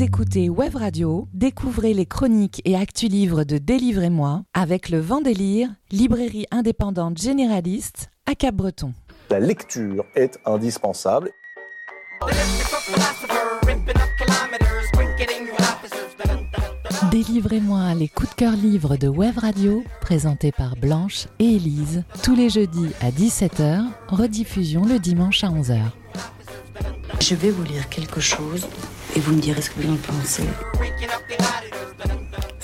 Vous écoutez Web Radio, découvrez les chroniques et actus livres de Délivrez-moi avec le Vendélire, librairie indépendante généraliste à Cap-Breton. La lecture est indispensable. Délivrez-moi les coups de cœur livres de Web Radio, présentés par Blanche et Élise, tous les jeudis à 17h, rediffusion le dimanche à 11h. Je vais vous lire quelque chose vous me direz ce que vous en pensez.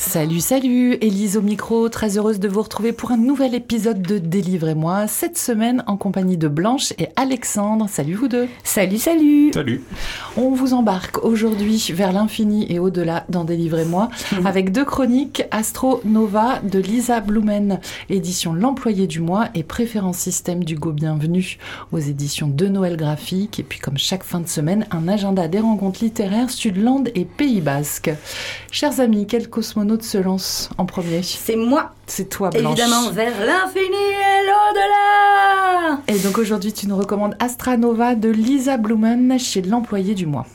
Salut, salut, Élise au micro, très heureuse de vous retrouver pour un nouvel épisode de Délivrez-moi, cette semaine en compagnie de Blanche et Alexandre. Salut vous deux. Salut, salut. Salut. On vous embarque aujourd'hui vers l'infini et au-delà dans Délivrez-moi avec deux chroniques Astro Nova de Lisa Blumen, édition L'employé du mois et Préférence système d'Hugo Bienvenu aux éditions de Noël Graphique et puis comme chaque fin de semaine un agenda des rencontres littéraires Sudland et Pays Basque. Chers amis, quel cosmonaute se lance en premier C'est moi. C'est toi Blanche. Évidemment, vers l'infini et l'au-delà. Et donc aujourd'hui tu nous recommandes Astra Nova de Lisa Blumen chez L'employé du mois.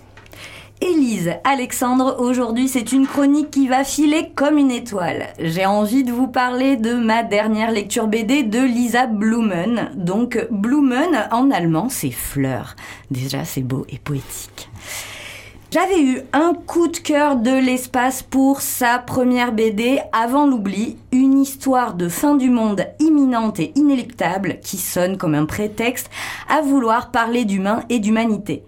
Élise, Alexandre, aujourd'hui c'est une chronique qui va filer comme une étoile. J'ai envie de vous parler de ma dernière lecture BD de Lisa Blumen. Donc Blumen en allemand c'est fleur. Déjà c'est beau et poétique. J'avais eu un coup de cœur de l'espace pour sa première BD avant l'oubli, une histoire de fin du monde imminente et inéluctable qui sonne comme un prétexte à vouloir parler d'humain et d'humanité.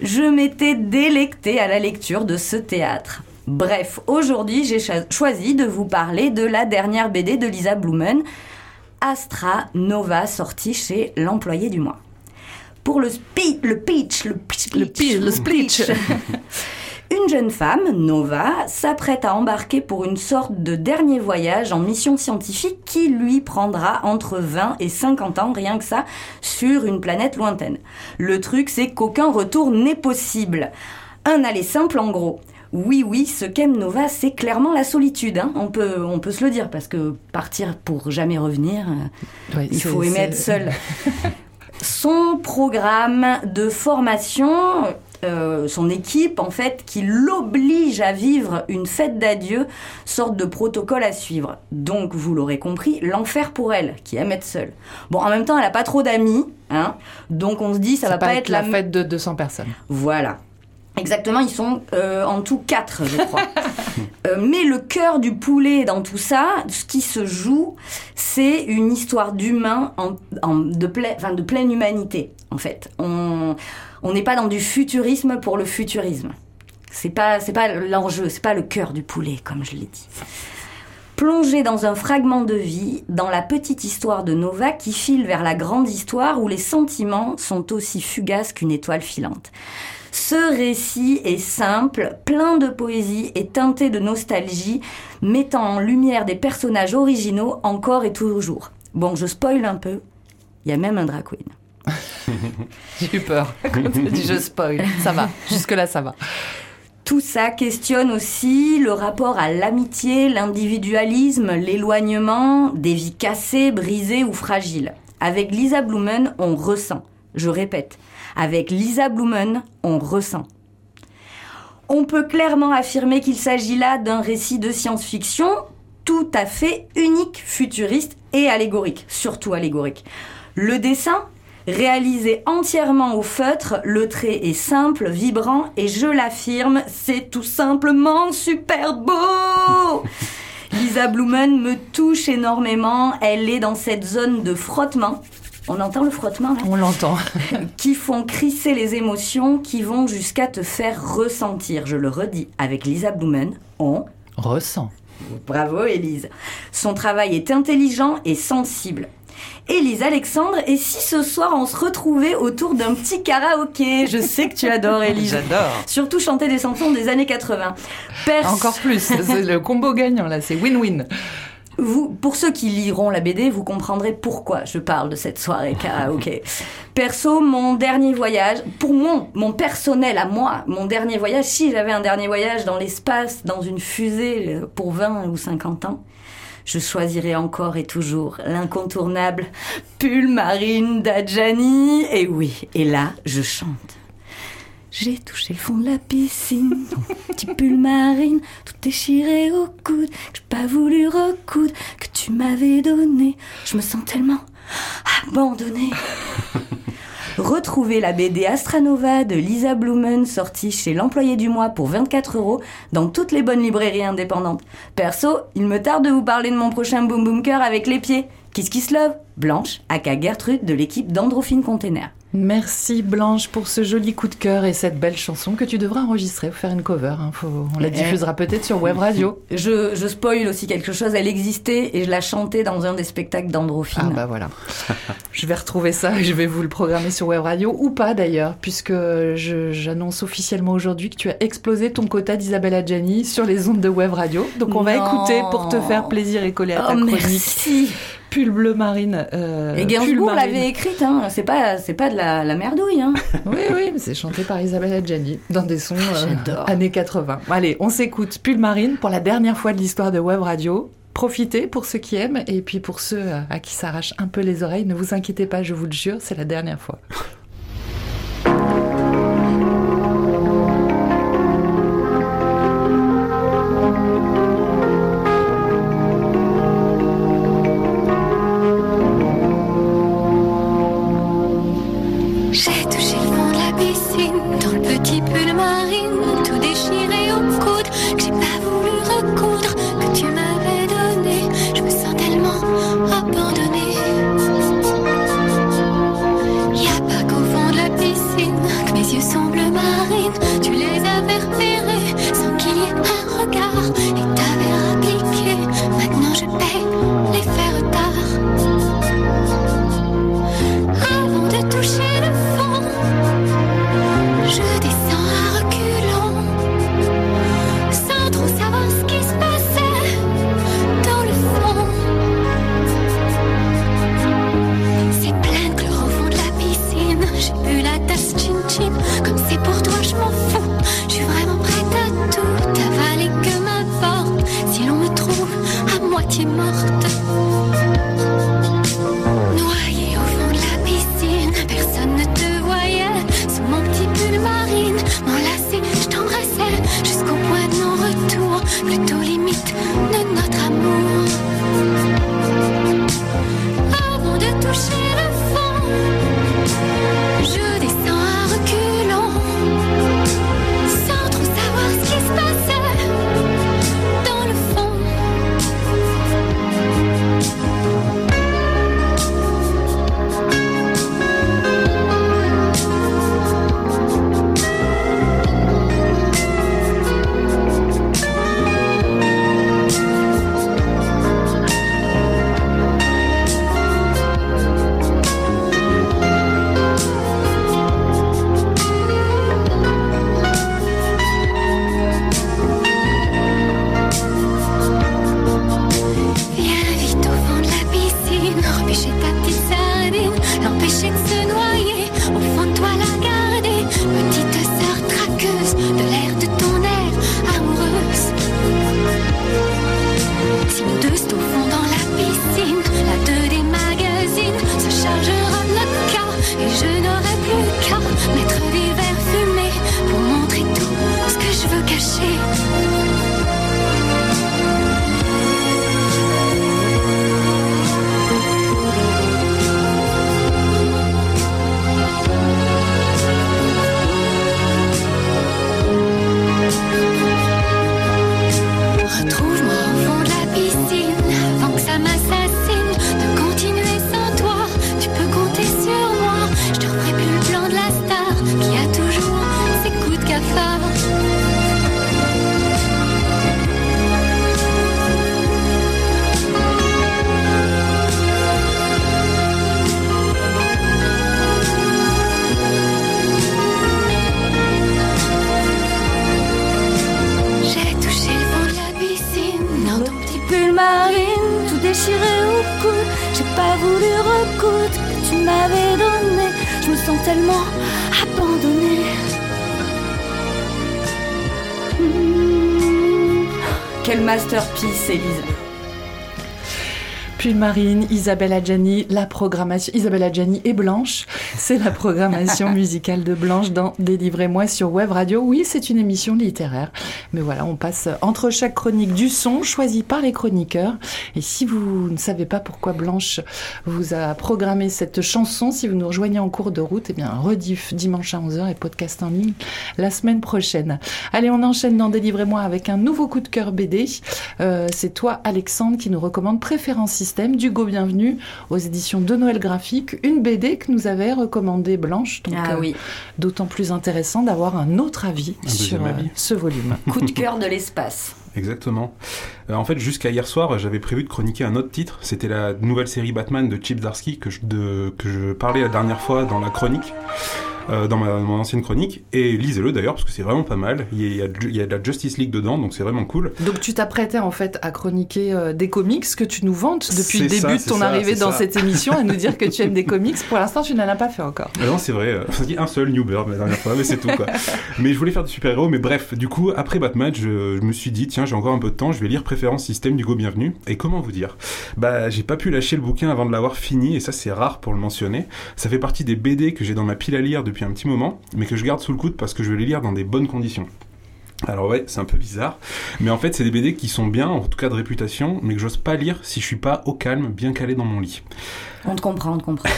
Je m'étais délectée à la lecture de ce théâtre. Bref, aujourd'hui j'ai choisi de vous parler de la dernière BD de Lisa Blumen, Astra Nova, sortie chez l'employé du mois pour le, spi le pitch, le pitch, le, pitch, le speech. Une jeune femme, Nova, s'apprête à embarquer pour une sorte de dernier voyage en mission scientifique qui lui prendra entre 20 et 50 ans, rien que ça, sur une planète lointaine. Le truc, c'est qu'aucun retour n'est possible. Un aller simple en gros. Oui, oui, ce qu'aime Nova, c'est clairement la solitude. Hein. On, peut, on peut se le dire, parce que partir pour jamais revenir, ouais, il faut aimer être seul. son programme de formation, euh, son équipe en fait, qui l'oblige à vivre une fête d'adieu, sorte de protocole à suivre. Donc, vous l'aurez compris, l'enfer pour elle, qui aime être seule. Bon, en même temps, elle n'a pas trop d'amis, hein, donc on se dit, ça, ça va pas être la fête de 200 personnes. Voilà. Exactement, ils sont euh, en tout quatre, je crois. euh, mais le cœur du poulet dans tout ça, ce qui se joue, c'est une histoire d'humain en, en, de, plein, enfin, de pleine humanité, en fait. On n'est pas dans du futurisme pour le futurisme. C'est pas, c'est pas l'enjeu, c'est pas le cœur du poulet, comme je l'ai dit. Plongé dans un fragment de vie, dans la petite histoire de Nova qui file vers la grande histoire où les sentiments sont aussi fugaces qu'une étoile filante. Ce récit est simple, plein de poésie et teinté de nostalgie, mettant en lumière des personnages originaux encore et toujours. Bon, je spoil un peu, il y a même un drag queen. J'ai eu peur quand tu dit je spoil. Ça va, jusque-là ça va. Tout ça questionne aussi le rapport à l'amitié, l'individualisme, l'éloignement, des vies cassées, brisées ou fragiles. Avec Lisa Blumen, on ressent, je répète, avec Lisa Blumen, on ressent. On peut clairement affirmer qu'il s'agit là d'un récit de science-fiction tout à fait unique, futuriste et allégorique, surtout allégorique. Le dessin, réalisé entièrement au feutre, le trait est simple, vibrant et je l'affirme, c'est tout simplement super beau Lisa Blumen me touche énormément, elle est dans cette zone de frottement on entend le frottement là On l'entend. qui font crisser les émotions, qui vont jusqu'à te faire ressentir. Je le redis, avec Lisa Blumen, on ressent. Bravo Élise. Son travail est intelligent et sensible. Élise Alexandre, et si ce soir on se retrouvait autour d'un petit karaoké? Je sais que tu adores Élise. J'adore. Surtout chanter des chansons des années 80. Pers Encore plus, c'est le combo gagnant là, c'est win-win. Vous, pour ceux qui liront la BD, vous comprendrez pourquoi je parle de cette soirée karaoké. Perso, mon dernier voyage, pour mon, mon personnel à moi, mon dernier voyage, si j'avais un dernier voyage dans l'espace, dans une fusée pour 20 ou 50 ans, je choisirais encore et toujours l'incontournable pull marine d'Adjani. Et oui, et là, je chante. J'ai touché le fond de la piscine, petit pull marine, tout déchiré au coude, que j'ai pas voulu recoudre, que tu m'avais donné. Je me sens tellement abandonnée. Retrouvez la BD Astranova de Lisa Blumen sortie chez l'employé du mois pour 24 euros dans toutes les bonnes librairies indépendantes. Perso, il me tarde de vous parler de mon prochain Boom Boom Cœur avec les pieds. Kiss Kiss Love, Blanche, aka Gertrude de l'équipe d'Androphine Container. Merci Blanche pour ce joli coup de cœur et cette belle chanson que tu devras enregistrer ou faire une cover. Hein. on la diffusera peut-être sur Web Radio. Je, je spoil aussi quelque chose. Elle existait et je la chantais dans un des spectacles d'Androphine. Ah bah voilà. je vais retrouver ça et je vais vous le programmer sur Web Radio ou pas d'ailleurs, puisque j'annonce officiellement aujourd'hui que tu as explosé ton quota d'Isabelle Adjani sur les ondes de Web Radio. Donc on va écouter pour te faire plaisir et coller à ta oh, chronique. Merci pull bleu marine. Euh, et Gainsbourg l'avait écrite, hein. c'est pas, c'est pas de la, la merdouille. Hein. oui, oui, c'est chanté par Isabelle Adjani dans des sons euh, années 80. Allez, on s'écoute pull marine pour la dernière fois de l'histoire de Web Radio. Profitez pour ceux qui aiment et puis pour ceux euh, à qui s'arrachent un peu les oreilles, ne vous inquiétez pas, je vous le jure, c'est la dernière fois. Quel masterpiece, Elise puis Marine, Isabelle Adjani, la programmation. Isabelle Adjani et Blanche, c'est la programmation musicale de Blanche dans Délivrez-moi sur Web Radio. Oui, c'est une émission littéraire, mais voilà, on passe entre chaque chronique du son choisi par les chroniqueurs. Et si vous ne savez pas pourquoi Blanche vous a programmé cette chanson, si vous nous rejoignez en cours de route, eh bien, rediff dimanche à 11h et podcast en ligne la semaine prochaine. Allez, on enchaîne dans Délivrez-moi avec un nouveau coup de cœur BD. Euh, c'est toi, Alexandre, qui nous recommande Préférence Système d'Hugo Bienvenu aux éditions de Noël Graphique, une BD que nous avait recommandée Blanche. Donc, ah, oui. d'autant plus intéressant d'avoir un autre avis sur euh, ce volume. Coup de cœur de l'espace. Exactement. Euh, en fait, jusqu'à hier soir, j'avais prévu de chroniquer un autre titre. C'était la nouvelle série Batman de Chip Zdarsky que je, que je parlais la dernière fois dans la chronique. Euh, dans, ma, mon ancienne chronique. Et lisez-le d'ailleurs, parce que c'est vraiment pas mal. Il y, a, il y, a, de la Justice League dedans, donc c'est vraiment cool. Donc tu t'apprêtais en fait à chroniquer euh, des comics que tu nous vantes depuis le début de ton ça, arrivée dans ça. cette émission, à nous dire que tu aimes des comics. Pour l'instant, tu n'en as pas fait encore. Ah non, c'est vrai. On dit un seul New Bird la dernière fois, mais c'est tout. Quoi. mais je voulais faire des super-héros, mais bref, du coup, après Batman, je, je me suis dit, tiens, j'ai encore un peu de temps, je vais lire Préférence Système du Go Bienvenu. Et comment vous dire? Bah, j'ai pas pu lâcher le bouquin avant de l'avoir fini, et ça, c'est rare pour le mentionner. Ça fait partie des BD que j'ai dans ma pile à lire depuis un petit moment mais que je garde sous le coude parce que je veux les lire dans des bonnes conditions. Alors ouais, c'est un peu bizarre, mais en fait c'est des BD qui sont bien, en tout cas de réputation, mais que j'ose pas lire si je suis pas au calme, bien calé dans mon lit. On te comprend, on te comprend.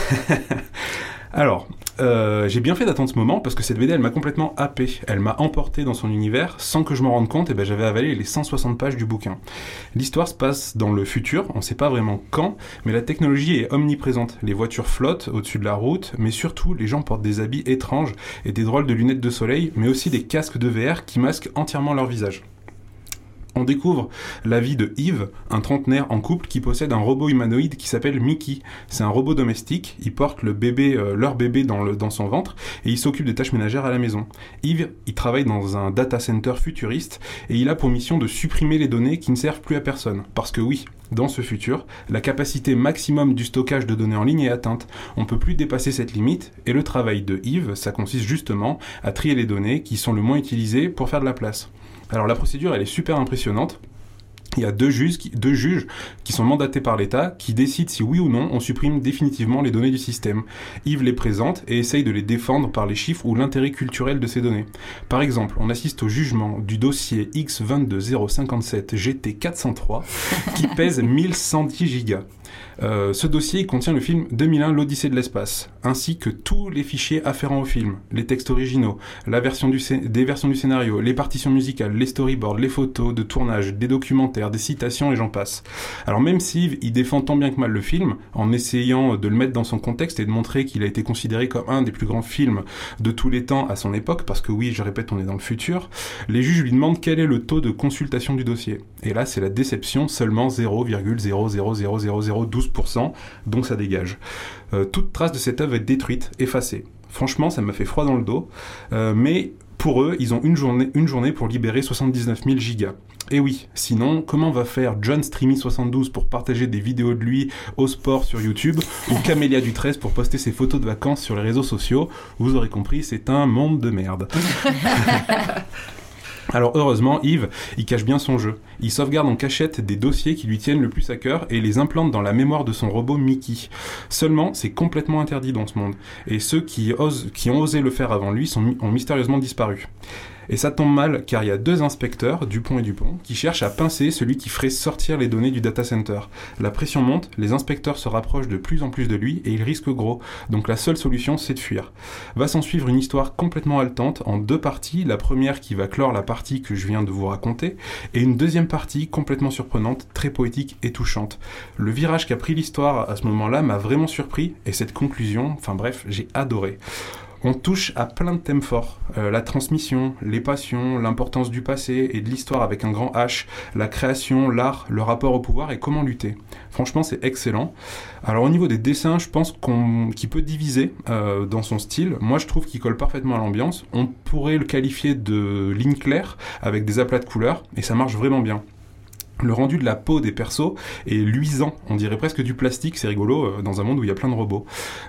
Alors, euh, j'ai bien fait d'attendre ce moment parce que cette BD elle m'a complètement happé. Elle m'a emporté dans son univers sans que je m'en rende compte et ben j'avais avalé les 160 pages du bouquin. L'histoire se passe dans le futur, on sait pas vraiment quand, mais la technologie est omniprésente. Les voitures flottent au-dessus de la route, mais surtout les gens portent des habits étranges et des drôles de lunettes de soleil, mais aussi des casques de VR qui masquent entièrement leur visage. On découvre la vie de Yves, un trentenaire en couple qui possède un robot humanoïde qui s'appelle Mickey. C'est un robot domestique, il porte euh, leur bébé dans, dans son ventre et il s'occupe des tâches ménagères à la maison. Yves, il travaille dans un data center futuriste et il a pour mission de supprimer les données qui ne servent plus à personne. Parce que oui, dans ce futur, la capacité maximum du stockage de données en ligne est atteinte. On ne peut plus dépasser cette limite et le travail de Yves, ça consiste justement à trier les données qui sont le moins utilisées pour faire de la place. Alors la procédure, elle est super impressionnante. Il y a deux juges, qui, sont mandatés par l'État qui décident si oui ou non on supprime définitivement les données du système. Yves les présente et essaye de les défendre par les chiffres ou l'intérêt culturel de ces données. Par exemple, on assiste au jugement du dossier X22057 GT403 qui pèse 1110 gigas. Euh, ce dossier contient le film 2001 L'Odyssée de l'espace, ainsi que tous les fichiers afférents au film, les textes originaux, la version du des versions du scénario, les partitions musicales, les storyboards, les photos de tournage, des documentaires, des citations et j'en passe. Alors même si il défend tant bien que mal le film, en essayant de le mettre dans son contexte et de montrer qu'il a été considéré comme un des plus grands films de tous les temps à son époque, parce que oui, je répète, on est dans le futur, les juges lui demandent quel est le taux de consultation du dossier. Et là, c'est la déception, seulement 0,0000012%, donc ça dégage. Euh, toute trace de cette œuvre est détruite, effacée. Franchement, ça m'a fait froid dans le dos, euh, mais pour eux, ils ont une journée, une journée pour libérer 79 000 gigas. Et oui, sinon, comment va faire John Streamy72 pour partager des vidéos de lui au sport sur YouTube ou Camélia du 13 pour poster ses photos de vacances sur les réseaux sociaux? Vous aurez compris, c'est un monde de merde. Alors heureusement, Yves, il cache bien son jeu. Il sauvegarde en cachette des dossiers qui lui tiennent le plus à cœur et les implante dans la mémoire de son robot Mickey. Seulement, c'est complètement interdit dans ce monde. Et ceux qui, ont osé le faire avant lui ont mystérieusement disparu. Et ça tombe mal car il y a deux inspecteurs, Dupont et Dupont, qui cherchent à pincer celui qui ferait sortir les données du data center. La pression monte, les inspecteurs se rapprochent de plus en plus de lui et il risque gros. Donc la seule solution c'est de fuir. Va s'en suivre une histoire complètement haletante en deux parties, la première qui va clore la partie que je viens de vous raconter et une deuxième partie complètement surprenante, très poétique et touchante. Le virage qu'a pris l'histoire à ce moment-là m'a vraiment surpris et cette conclusion, enfin bref, j'ai adoré. On touche à plein de thèmes forts. Euh, la transmission, les passions, l'importance du passé et de l'histoire avec un grand H, la création, l'art, le rapport au pouvoir et comment lutter. Franchement, c'est excellent. Alors au niveau des dessins, je pense qu'il peut diviser euh, dans son style. Moi, je trouve qu'il colle parfaitement à l'ambiance. On pourrait le qualifier de ligne claire avec des aplats de couleurs et ça marche vraiment bien. Le rendu de la peau des persos est luisant, on dirait presque du plastique, c'est rigolo euh, dans un monde où il y a plein de robots.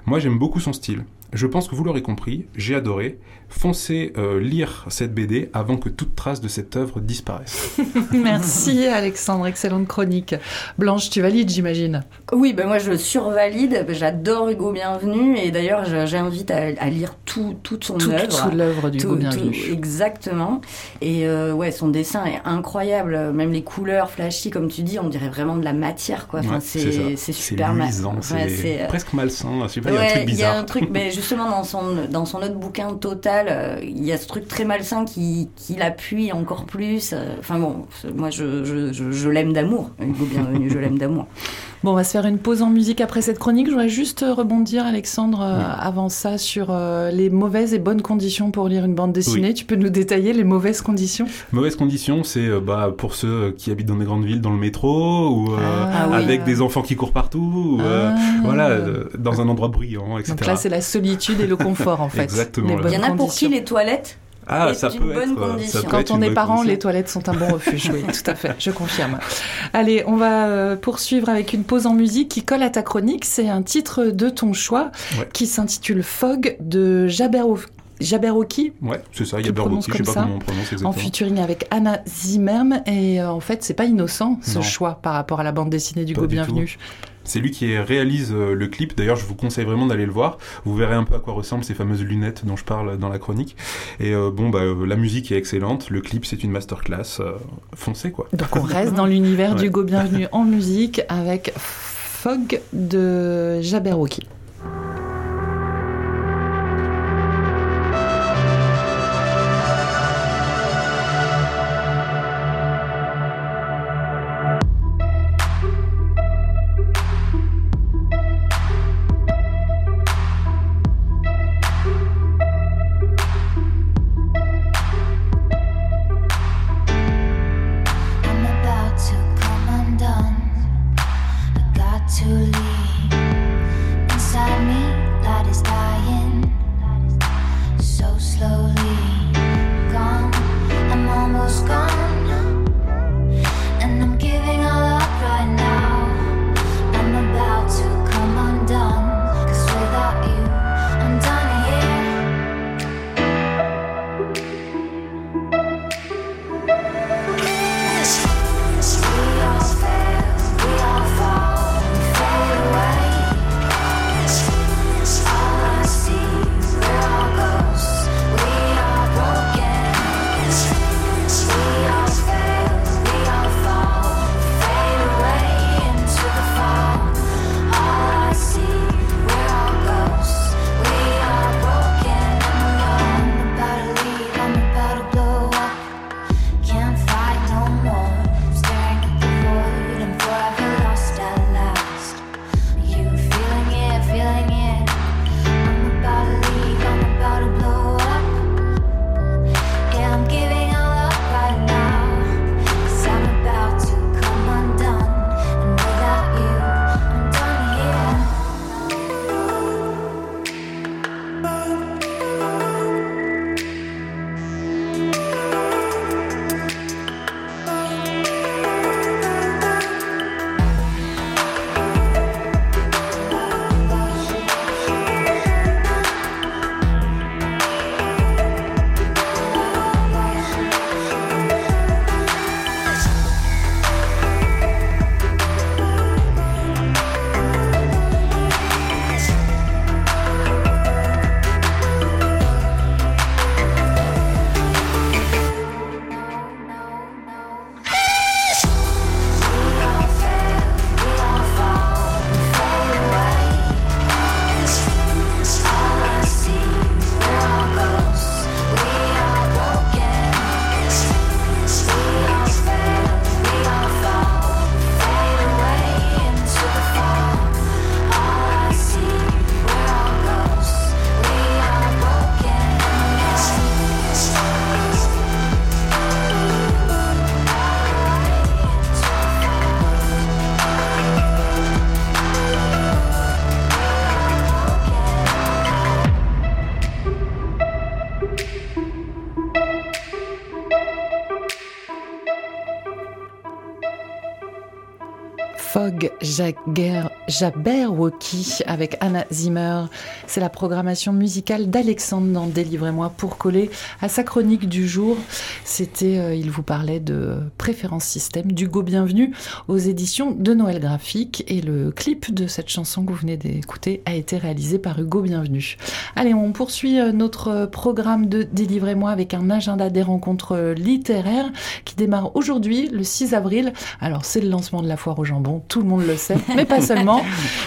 Moi j'aime beaucoup son style. Je pense que vous l'aurez compris, j'ai adoré. Foncez euh, lire cette BD avant que toute trace de cette œuvre disparaisse. Merci Alexandre, excellente chronique. Blanche, tu valides j'imagine Oui, ben moi je survalide, j'adore Hugo Bienvenu et d'ailleurs j'invite à, à, lire tout, toute son œuvre. Toute l'œuvre d'Hugo Bienvenu. Tout, exactement. Et euh, ouais, son dessin est incroyable, même les couleurs flashy comme tu dis, on dirait vraiment de la matière quoi. Enfin, ouais, c'est super mal. C'est euh, presque malsain, je sais pas, ouais, il y a un truc bizarre. Il y a un truc, mais justement dans son, dans son autre bouquin Total, euh, il y a ce truc très malsain qui, qui l'appuie encore plus. euh, Enfin bon, moi je, je, je, je l'aime d'amour. Hugo Bienvenu, je l'aime d'amour. Bon, on va se faire une pause en musique après cette chronique. Je voudrais juste rebondir, Alexandre, euh, Oui. avant ça, sur euh, les mauvaises et bonnes conditions pour lire une bande dessinée. Oui. Tu peux nous détailler les mauvaises conditions? Mauvaise condition, c'est euh, bah, pour ceux qui habitent dans des grandes villes, dans le métro, ou euh, Ah oui. avec des enfants qui courent partout, ou, euh, Ah. voilà, euh, dans un endroit bruyant, etc. Donc là, c'est la solitude et le confort, en fait. Exactement, Il y en a pour conditions. qui les toilettes? Ah, est ça une peut bonne être. euh, condition. ça peut Quand être on une est bonne parent, condition. les toilettes sont un bon refuge, oui, tout à fait, je confirme. Allez, on va euh, poursuivre avec une pause en musique qui colle à ta chronique. C'est un titre de ton choix Ouais. qui s'intitule Fog de Jabberwock- Jabberwocky Ouais, c'est ça, il y Tu a le prononces Bergotti, je sais comme pas ça comment on prononce en featuring avec Anna Zimmerm et euh, en fait c'est pas innocent ce Non. choix par rapport à la bande dessinée d'Hugo du Bienvenu. C'est lui qui réalise euh, le clip. D'ailleurs, je vous conseille vraiment d'aller le voir. Vous verrez un peu à quoi ressemblent ces fameuses lunettes dont je parle dans la chronique. Et euh, bon, bah, euh, la musique est excellente. Le clip, c'est une masterclass. Euh, foncez, quoi. Donc on reste dans l'univers Ouais. d'Hugo Bienvenu en musique avec Fog de Jabberwocky. Fogg Jabberwocky avec Anna Zimmer. C'est la programmation musicale d'Alexandre dans Délivrez-moi pour coller à sa chronique du jour. C'était, euh, il vous parlait de préférence système d'Hugo Bienvenu aux éditions de Noël Graphique et le clip de cette chanson que vous venez d'écouter a été réalisé par Hugo Bienvenu. Allez, on poursuit euh, notre programme de Délivrez-moi avec un agenda des rencontres littéraires qui démarre aujourd'hui le 6 avril. Alors c'est le lancement de la foire au jambon tout le monde le sait, mais pas seulement.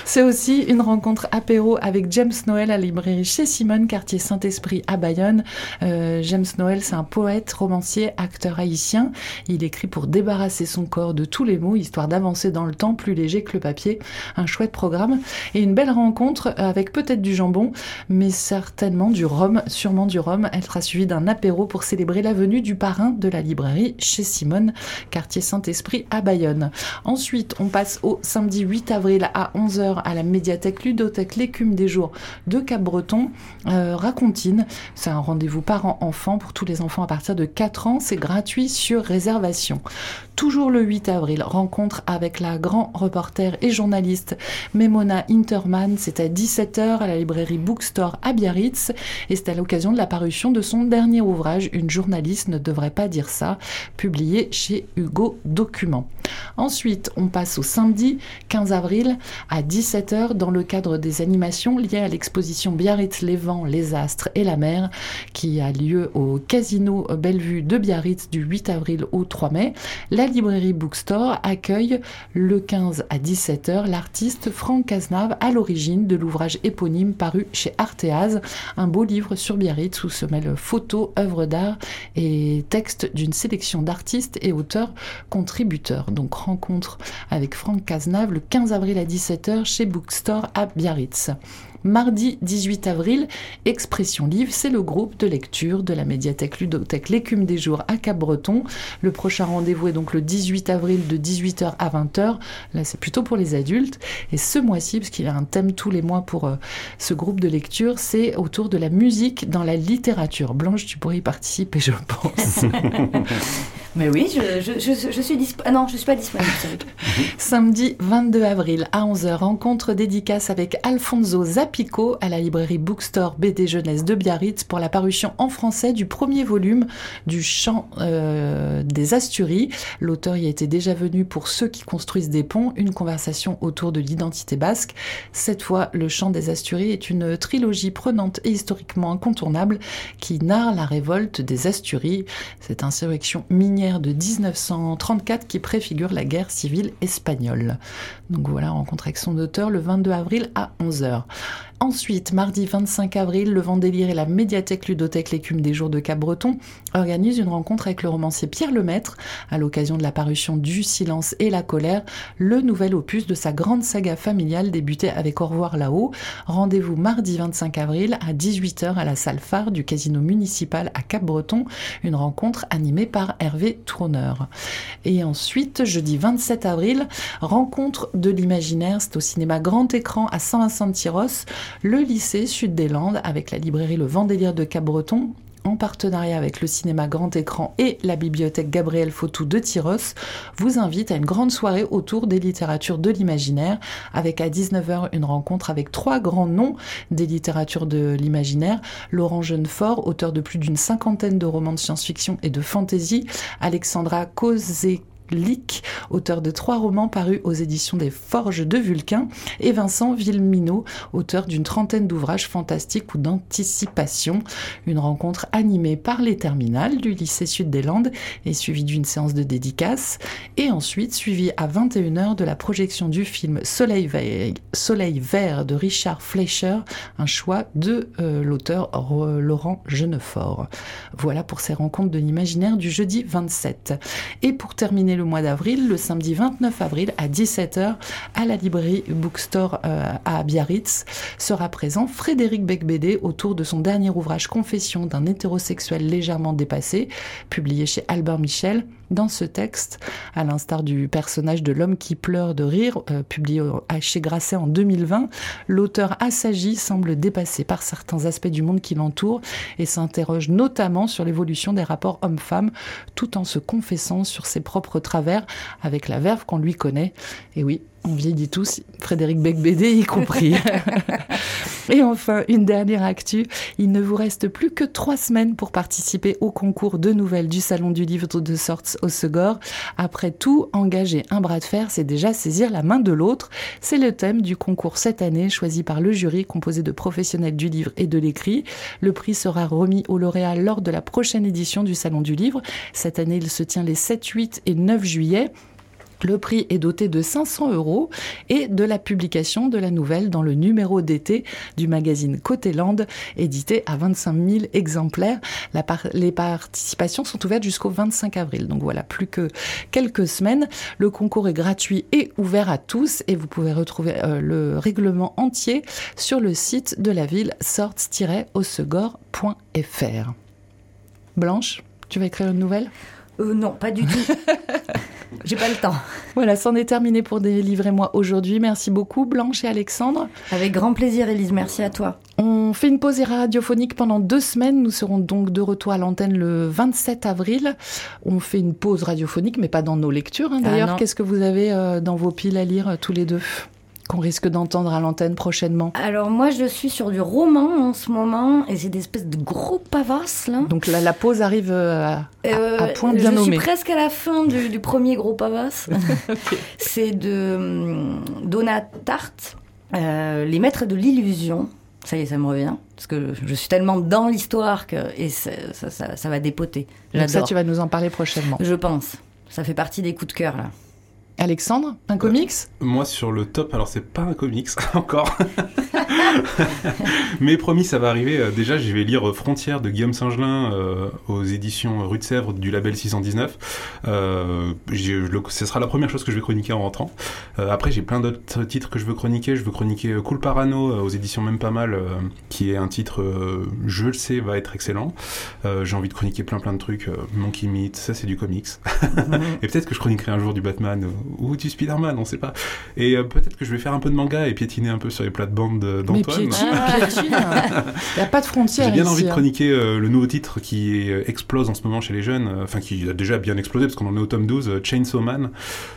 C'est aussi une rencontre apéro avec James Noël à la librairie chez Simone, quartier Saint-Esprit à Bayonne. Euh, James Noël, c'est un poète, romancier, acteur haïtien. Il écrit pour débarrasser son corps de tous les mots, histoire d'avancer dans le temps plus léger que le papier. Un chouette programme et une belle rencontre avec peut-être du jambon, mais certainement du rhum, sûrement du rhum. Elle sera suivie d'un apéro pour célébrer la venue du parrain de la librairie chez Simone, quartier Saint-Esprit à Bayonne. Ensuite, on passe au samedi 8 avril à 11h à la médiathèque Ludothèque L'écume des jours de Cap-Breton. Euh, Racontine, c'est un rendez-vous parents-enfants pour tous les enfants à partir de 4 ans. C'est gratuit sur réservation. Toujours le 8 avril, rencontre avec la grand reporter et journaliste Memona Interman. C'est à 17h à la librairie Bookstore à Biarritz et c'est à l'occasion de la parution de son dernier ouvrage, Une journaliste ne devrait pas dire ça, publié chez Hugo Document. Ensuite, on passe au samedi 15 avril à 17h dans le cadre des animations liées à l'exposition Biarritz, les vents, les astres et la mer qui a lieu au Casino Bellevue de Biarritz du 8 avril au 3 mai. La librairie Bookstore accueille le 15 à 17h l'artiste Franck Cazenave à l'origine de l'ouvrage éponyme paru chez Arteaz, un beau livre sur Biarritz où se mêlent photos, œuvres d'art et textes d'une sélection d'artistes et auteurs contributeurs. Donc rencontre avec Franck Cazenave le 15 avril à 17h chez Bookstore à Biarritz. Mardi 18 avril, Expression Livre, c'est le groupe de lecture de la médiathèque ludothèque L'écume des jours à Cap-Breton. Le prochain rendez-vous est donc le 18 avril de 18h à 20h. Là, c'est plutôt pour les adultes. Et ce mois-ci, parce qu'il y a un thème tous les mois pour euh, ce groupe de lecture, c'est autour de la musique dans la littérature. Blanche, tu pourrais y participer, je pense. Mais oui, je, je, suis disponible. Ah non, je suis pas disponible. Samedi 22 avril à 11h, rencontre dédicace avec Alfonso Zapico à la librairie Bookstore BD Jeunesse de Biarritz pour la parution en français du premier volume du Chant euh, des Asturies. L'auteur y était déjà venu pour ceux qui construisent des ponts, une conversation autour de l'identité basque. Cette fois, le Chant des Asturies est une trilogie prenante et historiquement incontournable qui narre la révolte des Asturies, cette insurrection minière de 1934 qui préfigure la guerre civile espagnole. Donc voilà, rencontre avec son auteur le 22 avril à 11h. Ensuite, mardi 25 avril, le Vendélire et la médiathèque ludothèque L'écume des jours de Cap-Breton organisent une rencontre avec le romancier Pierre Lemaître à l'occasion de la parution du Silence et la colère, le nouvel opus de sa grande saga familiale débutée avec Au revoir là-haut. Rendez-vous mardi 25 avril à 18h à la salle phare du casino municipal à Cap-Breton, une rencontre animée par Hervé Tourneur. Et ensuite, jeudi 27 avril, rencontre de l'imaginaire, c'est au cinéma grand écran à Saint-Vincent-de-Tyros le lycée Sud des Landes avec la librairie Le Vendélire de Cap-Breton en partenariat avec le cinéma grand écran et la bibliothèque Gabriel Fautou de Tyros, vous invite à une grande soirée autour des littératures de l'imaginaire, avec à 19h une rencontre avec trois grands noms des littératures de l'imaginaire. Laurent Jeunefort, auteur de plus d'une cinquantaine de romans de science-fiction et de fantasy, Alexandra Kozek Lick, auteur de trois romans parus aux éditions des Forges de Vulcain, et Vincent Villeminot, auteur d'une trentaine d'ouvrages fantastiques ou d'anticipation. Une rencontre animée par les terminales du lycée Sud des Landes et suivie d'une séance de dédicace, et ensuite suivie à 21h de la projection du film Soleil, vert de Richard Fleischer, un choix de euh, l'auteur Laurent Genefort. Voilà pour ces rencontres de l'imaginaire du jeudi 27. Et pour terminer le mois d'avril, le samedi 29 avril à 17h à la librairie Bookstore euh, à Biarritz sera présent Frédéric Becbédé autour de son dernier ouvrage Confession d'un hétérosexuel légèrement dépassé, publié chez Albert Michel. Dans ce texte, à l'instar du personnage de l'homme qui pleure de rire, euh, publié chez Grasset en 2020, l'auteur assagi semble dépassé par certains aspects du monde qui l'entoure et s'interroge notamment sur l'évolution des rapports hommes-femmes tout en se confessant sur ses propres travers avec la verve qu'on lui connaît. Et oui, On vieillit tous, Frédéric Becbédé y compris. Et enfin, une dernière actu. Il ne vous reste plus que trois semaines pour participer au concours de nouvelles du Salon du Livre de Sorts au Segor. Après tout, engager un bras de fer, c'est déjà saisir la main de l'autre. C'est le thème du concours cette année, choisi par le jury composé de professionnels du livre et de l'écrit. Le prix sera remis au lauréat lors de la prochaine édition du Salon du Livre. Cette année, il se tient les 7, 8 et 9 juillet. Le prix est doté de 500 euros et de la publication de la nouvelle dans le numéro d'été du magazine Côté Land, édité à 25 000 exemplaires. les participations sont ouvertes jusqu'au 25 avril, donc voilà, plus que quelques semaines. Le concours est gratuit et ouvert à tous et vous pouvez retrouver euh, le règlement entier sur le site de la ville sorts-osegor.fr. Blanche, tu vas écrire une nouvelle? Euh, Non, pas du tout. J'ai pas le temps. Voilà, c'en est terminé pour délivrer moi aujourd'hui. Merci beaucoup Blanche et Alexandre. Avec grand plaisir Elise, merci à toi. On fait une pause radiophonique pendant deux semaines. Nous serons donc de retour à l'antenne le 27 avril. On fait une pause radiophonique, mais pas dans nos lectures. Hein. D'ailleurs, ah qu'est-ce que vous avez euh, dans vos piles à lire euh, tous les deux? Qu'on risque d'entendre à l'antenne prochainement Alors moi je suis sur du roman en ce moment et c'est des espèces de gros pavasses là. Donc la pause arrive euh, à, euh, point bien nommé. Je suis presque à la fin du, premier gros pavasse. C'est de hum, Donna Tartt, euh, Les Maîtres de l'illusion. Ça y est, ça me revient. Parce que je suis tellement dans l'histoire que et ça, ça, va dépoter. Donc ça, tu vas nous en parler prochainement. Je pense. Ça fait partie des coups de cœur là. Alexandre, un comics? Moi sur le top, alors c'est pas un comics encore. Mais promis, ça va arriver. Euh, déjà, je vais lire Frontières de Guillaume Singelin euh, aux éditions Rue de Sèvres du label 619. Euh, ce sera la première chose que je vais chroniquer en rentrant. Euh, après, j'ai plein d'autres titres que je veux chroniquer. Je veux chroniquer Cool Parano aux éditions Même Pas Mal, qui est un titre, je le sais, va être excellent. j'ai envie de chroniquer plein plein de trucs. Monkey Meat, ça c'est du comics. Mhm. Et peut-être que je chroniquerai un jour du Batman ou du Spider-Man, on sait pas. Et peut-être que je vais faire un peu de manga et piétiner un peu sur les plates-bandes d'Antoine. Il n'y a pas de frontières. J'ai bien envie de hein. chroniquer euh, le nouveau titre qui euh, explose en ce moment chez les jeunes, euh, enfin qui a déjà bien explosé parce qu'on en est au tome 12, Chainsaw Man.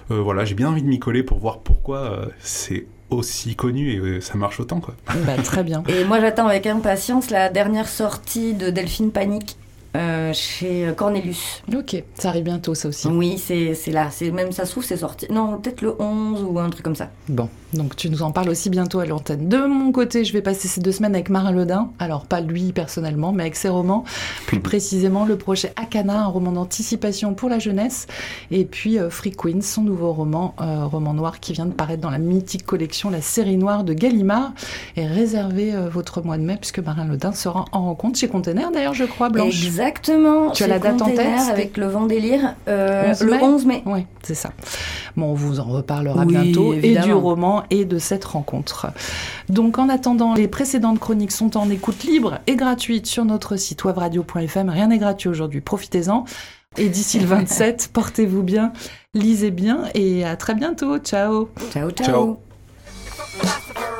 voilà, j'ai bien envie de m'y coller pour voir pourquoi c'est aussi connu et ça marche autant quoi. Bah, très bien. Et moi j'attends avec impatience la dernière sortie de Delphine Panique euh, chez Cornelius. Ok, ça arrive bientôt ça aussi. Oui, c'est là. Même ça se trouve, c'est sorti. Non, peut-être le 11 ou un truc comme ça. Bon, donc tu nous en parles aussi bientôt à l'antenne. De mon côté, je vais passer ces deux semaines avec Marin Ledin. Alors, pas lui personnellement, mais avec ses romans. Plus précisément, le projet Akana, un roman d'anticipation pour la jeunesse. Et puis euh, Free Queen, son nouveau roman, euh, roman noir qui vient de paraître dans la mythique collection La série noire de Gallimard. Et réservez votre mois de mai, puisque Marin Ledin sera en rencontre chez Container, d'ailleurs, je crois, Blanche. Exactement. Tu as la date en tête Avec le vent délire, euh, le 11 mai. Oui, c'est ça. Bon, on vous en reparlera bientôt, et du roman et de cette rencontre. Donc, en attendant, les précédentes chroniques sont en écoute libre et gratuite sur notre site webradio.fm. Rien n'est gratuit aujourd'hui, profitez-en. Et d'ici le 27, portez-vous bien, lisez bien et à très bientôt. Ciao. Ciao, ciao. ciao.